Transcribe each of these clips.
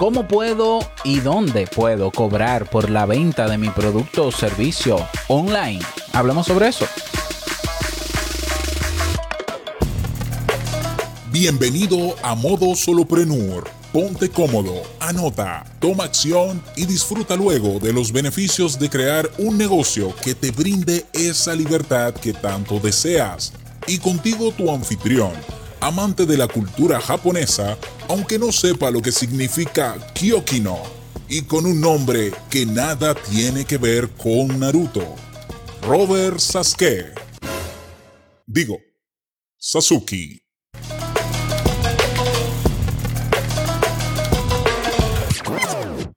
¿Cómo puedo y dónde puedo cobrar por la venta de mi producto o servicio online? Hablamos sobre eso. Bienvenido a Modo Soloprenur. Ponte cómodo, anota, toma acción y disfruta luego de los beneficios de crear un negocio que te brinde esa libertad que tanto deseas. Y contigo tu anfitrión amante de la cultura japonesa, aunque no sepa lo que significa Kyokino, y con un nombre que nada tiene que ver con Naruto. Robert Sasuke. Digo, Sasuke.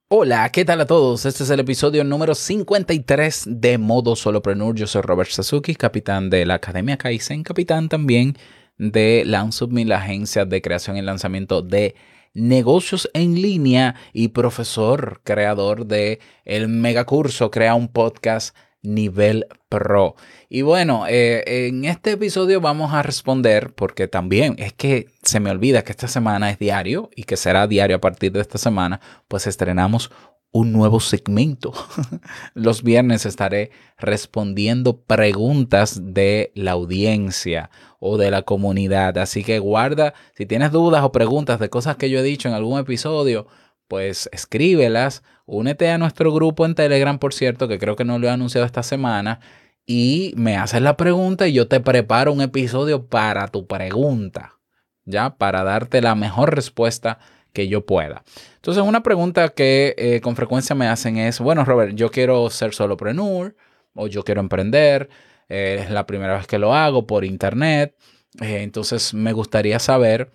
Hola, ¿qué tal a todos? Este es el episodio número 53 de Modo Solopreneur. Yo soy Robert Sasuke, capitán de la Academia Kaizen, capitán también de Lansubme, la agencia de creación y lanzamiento de negocios en línea y profesor creador de el megacurso Crea un podcast nivel pro. Y bueno, eh, en este episodio vamos a responder, porque también es que se me olvida que esta semana es diario y que será diario a partir de esta semana, pues estrenamos un nuevo segmento. Los viernes estaré respondiendo preguntas de la audiencia o de la comunidad. Así que guarda, si tienes dudas o preguntas de cosas que yo he dicho en algún episodio, pues escríbelas. Únete a nuestro grupo en Telegram, por cierto, que creo que no lo he anunciado esta semana. Y me haces la pregunta y yo te preparo un episodio para tu pregunta, ¿ya? Para darte la mejor respuesta que yo pueda. Entonces, una pregunta que eh, con frecuencia me hacen es, bueno, Robert, yo quiero ser solopreneur o yo quiero emprender, eh, es la primera vez que lo hago por internet, eh, entonces me gustaría saber,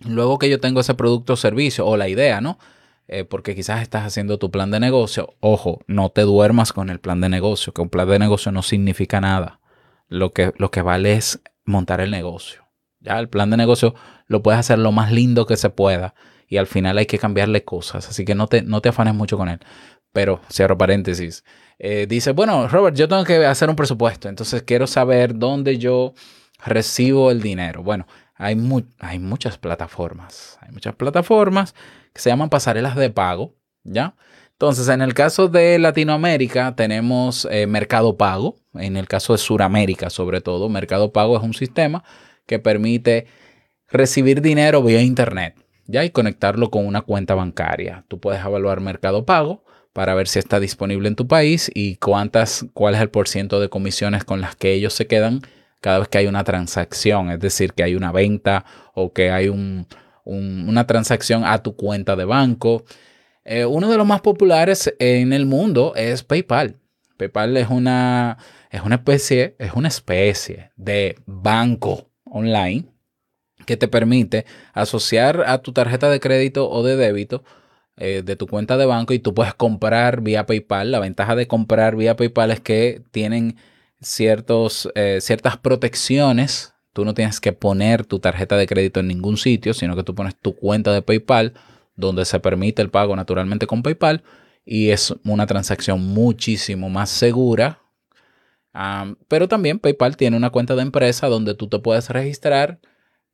luego que yo tengo ese producto o servicio o la idea, ¿no? porque quizás estás haciendo tu plan de negocio, ojo, no te duermas con el plan de negocio, que un plan de negocio no significa nada. Lo que, lo que vale es montar el negocio. Ya el plan de negocio lo puedes hacer lo más lindo que se pueda y al final hay que cambiarle cosas. Así que no te, no te afanes mucho con él. Pero, cierro paréntesis. Eh, dice, bueno, Robert, yo tengo que hacer un presupuesto. Entonces quiero saber dónde yo recibo el dinero. Bueno, hay, hay muchas plataformas. Hay muchas plataformas que se llaman pasarelas de pago. ¿Ya? Entonces, en el caso de Latinoamérica tenemos eh, Mercado Pago. En el caso de Sudamérica, sobre todo, Mercado Pago es un sistema que permite recibir dinero vía Internet. ¿Ya? y conectarlo con una cuenta bancaria. Tú puedes evaluar Mercado Pago para ver si está disponible en tu país y cuántas, cuál es el porcentaje de comisiones con las que ellos se quedan cada vez que hay una transacción, es decir, que hay una venta o que hay una transacción a tu cuenta de banco. Eh, uno de los más populares en el mundo es PayPal. PayPal es una, es una especie, es una especie de banco online que te permite asociar a tu tarjeta de crédito o de débito eh, de tu cuenta de banco y tú puedes comprar vía PayPal. La ventaja de comprar vía PayPal es que tienen ciertos, eh, ciertas protecciones. Tú no tienes que poner tu tarjeta de crédito en ningún sitio, sino que tú pones tu cuenta de PayPal, donde se permite el pago naturalmente con PayPal. Y es una transacción muchísimo más segura. pero también PayPal tiene una cuenta de empresa donde tú te puedes registrar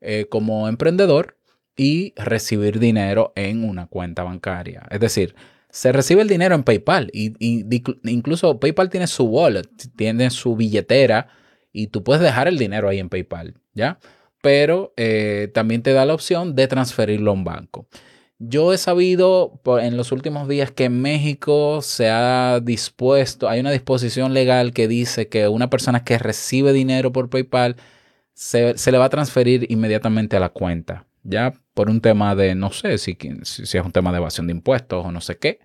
eh, como emprendedor y recibir dinero en una cuenta bancaria. Es decir, se recibe el dinero en PayPal y, incluso PayPal tiene su wallet, tiene su billetera y tú puedes dejar el dinero ahí en PayPal, ¿ya? Pero eh, también te da la opción de transferirlo a un banco. Yo he sabido en los últimos días que en México se ha dispuesto, hay una disposición legal que dice que una persona que recibe dinero por PayPal se, le va a transferir inmediatamente a la cuenta. Ya por un tema de, no sé si, si, es un tema de evasión de impuestos o no sé qué.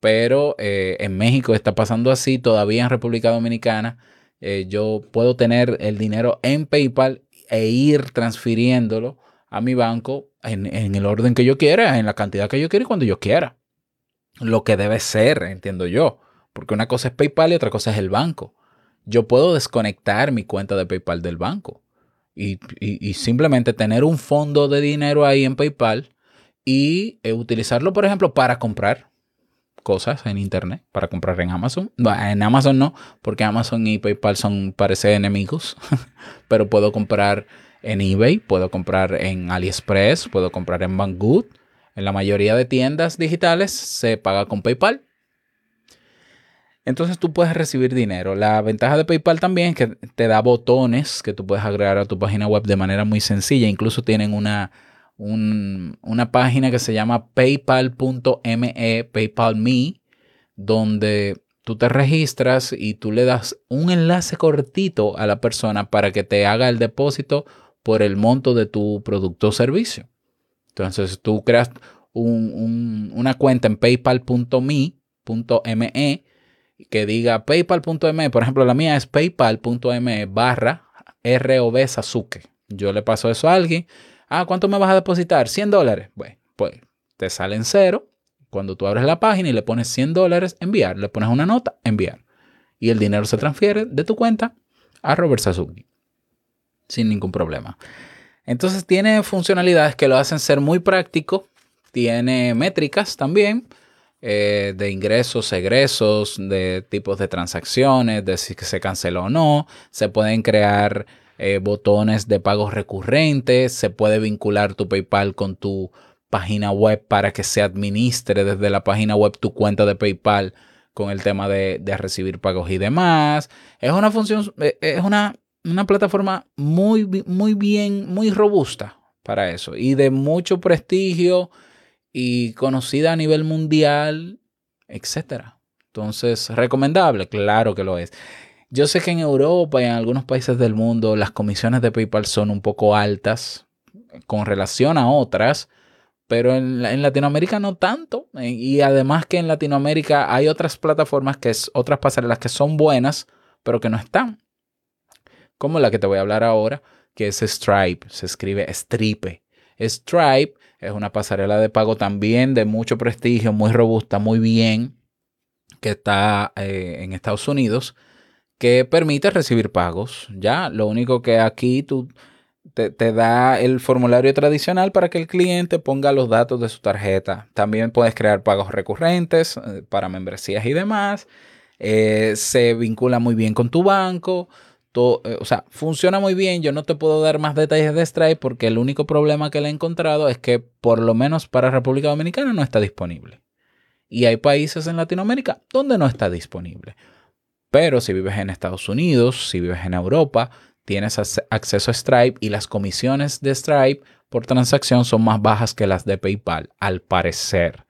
Pero eh, en México está pasando así, todavía en República Dominicana. Eh, yo puedo tener el dinero en PayPal e ir transfiriéndolo a mi banco en, en, el orden que yo quiera, en la cantidad que yo quiera y cuando yo quiera. Lo que debe ser, entiendo yo. Porque una cosa es PayPal y otra cosa es el banco. Yo puedo desconectar mi cuenta de PayPal del banco y, simplemente tener un fondo de dinero ahí en PayPal y eh, utilizarlo, por ejemplo, para comprar cosas en Internet, para comprar en Amazon. en Amazon no, porque Amazon y PayPal son, parece enemigos, pero puedo comprar en eBay, puedo comprar en AliExpress, puedo comprar en Banggood, En la mayoría de tiendas digitales se paga con PayPal. Entonces tú puedes recibir dinero. La ventaja de PayPal también es que te da botones que tú puedes agregar a tu página web de manera muy sencilla. Incluso tienen una, una página que se llama paypal.me, PayPal.me, donde tú te registras y tú le das un enlace cortito a la persona para que te haga el depósito por el monto de tu producto o servicio. Entonces tú creas una cuenta en paypal.me que diga paypal.me, por ejemplo, la mía es paypal.me barra ROB. Yo le paso eso a alguien. Ah, ¿cuánto me vas a depositar? 100 dólares. Bueno, pues te sale en cero. Cuando tú abres la página y le pones 100 dólares, enviar. Le pones una nota, enviar. Y el dinero se transfiere de tu cuenta a Robert Sasuke. Sin ningún problema. Entonces tiene funcionalidades que lo hacen ser muy práctico. Tiene métricas también eh, de ingresos, egresos, de tipos de transacciones, de si se canceló o no. Se pueden crear eh, botones de pagos recurrentes. Se puede vincular tu PayPal con tu página web para que se administre desde la página web tu cuenta de PayPal con el tema de, recibir pagos y demás. Es una función, eh, es una, una plataforma muy, muy bien, muy robusta para eso y de mucho prestigio y conocida a nivel mundial, etcétera. Entonces, recomendable, claro que lo es. Yo sé que en Europa y en algunos países del mundo las comisiones de PayPal son un poco altas con relación a otras, pero en, en, Latinoamérica no tanto. Y además que en Latinoamérica hay otras plataformas, que es otras pasarelas que son buenas, pero que no están. Como la que te voy a hablar ahora, que es Stripe. Se escribe Stripe. Stripe es una pasarela de pago también de mucho prestigio, muy robusta, muy bien, que está eh, en Estados Unidos, que permite recibir pagos. Ya, lo único que aquí tú te, da el formulario tradicional para que el cliente ponga los datos de su tarjeta. También puedes crear pagos recurrentes eh, para membresías y demás. Eh, se vincula muy bien con tu banco. Eh, o sea, funciona muy bien. Yo no te puedo dar más detalles de Stripe porque el único problema que le he encontrado es que por lo menos para República Dominicana no está disponible. Y hay países en Latinoamérica donde no está disponible. Pero si vives en Estados Unidos, si vives en Europa, tienes acceso a Stripe y las comisiones de Stripe por transacción son más bajas que las de PayPal, al parecer.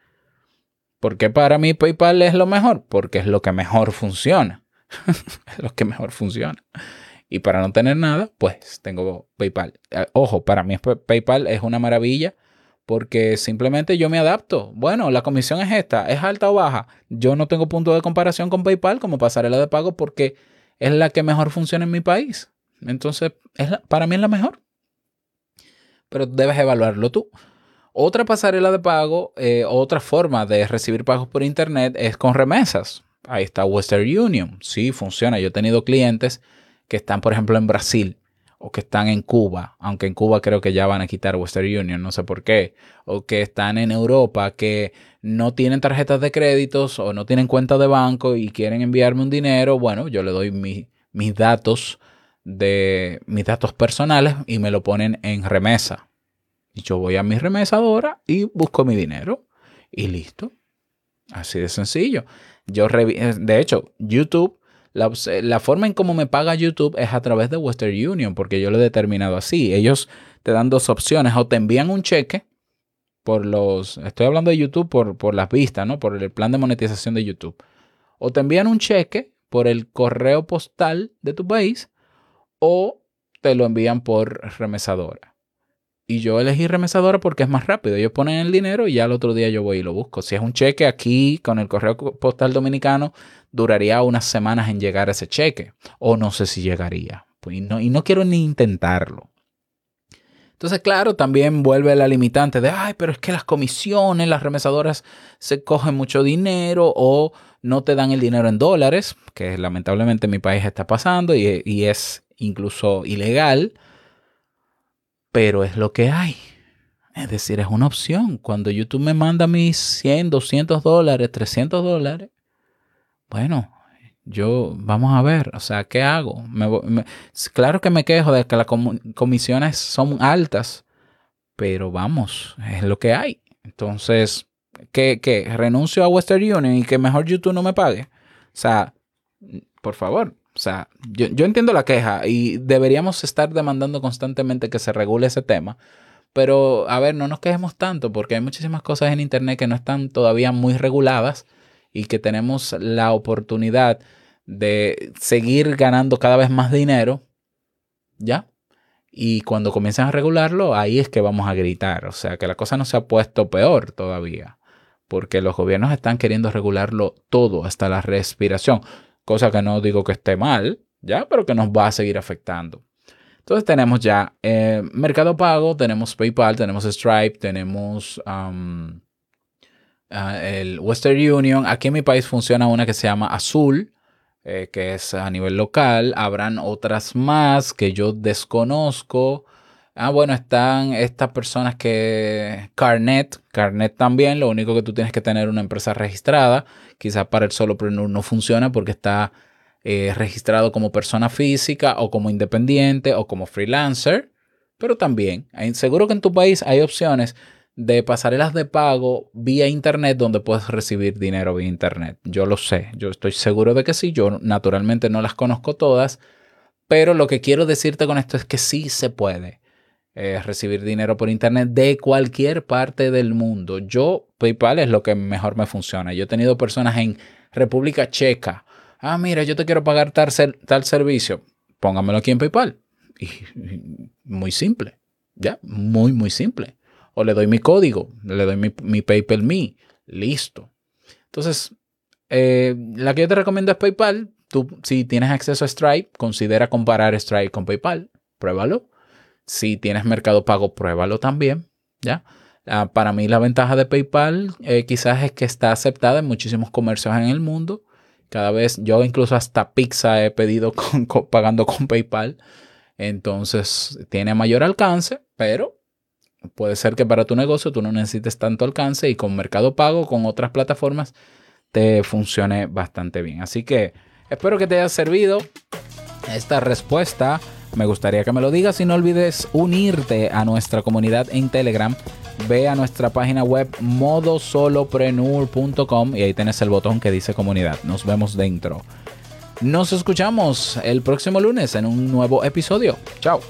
¿Por qué para mí PayPal es lo mejor? Porque es lo que mejor funciona. Es lo que mejor funciona. Y para no tener nada, pues tengo PayPal. Eh, ojo, para mí PayPal es una maravilla porque simplemente yo me adapto. Bueno, la comisión es esta, es alta o baja. Yo no tengo punto de comparación con PayPal como pasarela de pago porque es la que mejor funciona en mi país. Entonces, es para mí es la mejor. Pero debes evaluarlo tú. Otra pasarela de pago, eh, otra forma de recibir pagos por Internet es con remesas. Ahí está Western Union. Sí, funciona. Yo he tenido clientes que están, por ejemplo, en Brasil o que están en Cuba, aunque en Cuba creo que ya van a quitar Western Union, no sé por qué, o que están en Europa, que no tienen tarjetas de créditos o no tienen cuenta de banco y quieren enviarme un dinero, bueno, yo le doy mis datos de mis datos personales y me lo ponen en remesa. Y yo voy a mi remesadora y busco mi dinero y listo. Así de sencillo. Yo de hecho, YouTube, la, forma en cómo me paga YouTube es a través de Western Union, porque yo lo he determinado así. Ellos te dan dos opciones, o te envían un cheque por los, estoy hablando de YouTube por, por las vistas, ¿no? Por el plan de monetización de YouTube. O te envían un cheque por el correo postal de tu país, o te lo envían por remesadora. Y yo elegí remesadora porque es más rápido. Ellos ponen el dinero y ya el otro día yo voy y lo busco. Si es un cheque aquí con el correo postal dominicano, duraría unas semanas en llegar ese cheque. O no sé si llegaría. Pues, y, no, y no quiero ni intentarlo. Entonces, claro, también vuelve la limitante de, ay, pero es que las comisiones, las remesadoras se cogen mucho dinero o no te dan el dinero en dólares, que lamentablemente en mi país está pasando y es incluso ilegal pero es lo que hay. Es decir, es una opción. Cuando YouTube me manda mis 100, 200 dólares, 300 dólares, bueno, yo, vamos a ver, o sea, ¿qué hago? claro que me quejo de que las comisiones son altas, pero vamos, es lo que hay. Entonces, ¿qué, qué? ¿Renuncio a Western Union y que mejor YouTube no me pague? O sea, por favor. O sea, yo, yo entiendo la queja y deberíamos estar demandando constantemente que se regule ese tema. Pero, a ver, no nos quejemos tanto porque hay muchísimas cosas en Internet que no están todavía muy reguladas y que tenemos la oportunidad de seguir ganando cada vez más dinero, ¿ya? Y cuando comienzan a regularlo, ahí es que vamos a gritar. O sea, que la cosa no se ha puesto peor todavía, porque los gobiernos están queriendo regularlo todo, hasta la respiración, cosa que no digo que esté mal, ¿ya? Pero que nos va a seguir afectando. Entonces tenemos ya eh, Mercado Pago, tenemos PayPal, tenemos Stripe, tenemos um, uh, el Western Union. Aquí en mi país funciona una que se llama Azul, eh, que es a nivel local. Habrán otras más que yo desconozco. Ah, bueno, están estas personas que... Carnet, Carnet también, lo único que tú tienes que tener una empresa registrada. Quizás para el solopreneur no funciona porque está eh, registrado como persona física o como independiente o como freelancer, pero también seguro que en tu país hay opciones de pasarelas de pago vía internet donde puedes recibir dinero vía internet. Yo lo sé, yo estoy seguro de que sí, yo naturalmente no las conozco todas, pero lo que quiero decirte con esto es que sí se puede. Eh, recibir dinero por internet de cualquier parte del mundo. Yo, PayPal es lo que mejor me funciona. Yo he tenido personas en República Checa, ah, mira, yo te quiero pagar tal, tal servicio, póngamelo aquí en PayPal. Y, muy simple, ya, muy, muy simple. O le doy mi código, le doy mi, mi PayPal Me, listo. Entonces, eh, la que yo te recomiendo es PayPal. Tú, si tienes acceso a Stripe, considera comparar Stripe con PayPal, pruébalo. Si tienes Mercado Pago, pruébalo también, ¿ya? Ah, para mí la ventaja de PayPal eh, quizás es que está aceptada en muchísimos comercios en el mundo cada vez, yo incluso hasta pizza he pedido pagando con PayPal. Entonces tiene mayor alcance, pero puede ser que para tu negocio tú no necesites tanto alcance y con Mercado Pago, con otras plataformas, te funcione bastante bien. Así que espero que te haya servido esta respuesta. Me gustaría que me lo digas y no olvides unirte a nuestra comunidad en Telegram ve a nuestra página web modosolopreneur.com y ahí tienes el botón que dice comunidad. Nos vemos dentro. Nos escuchamos el próximo lunes en un nuevo episodio. Chao.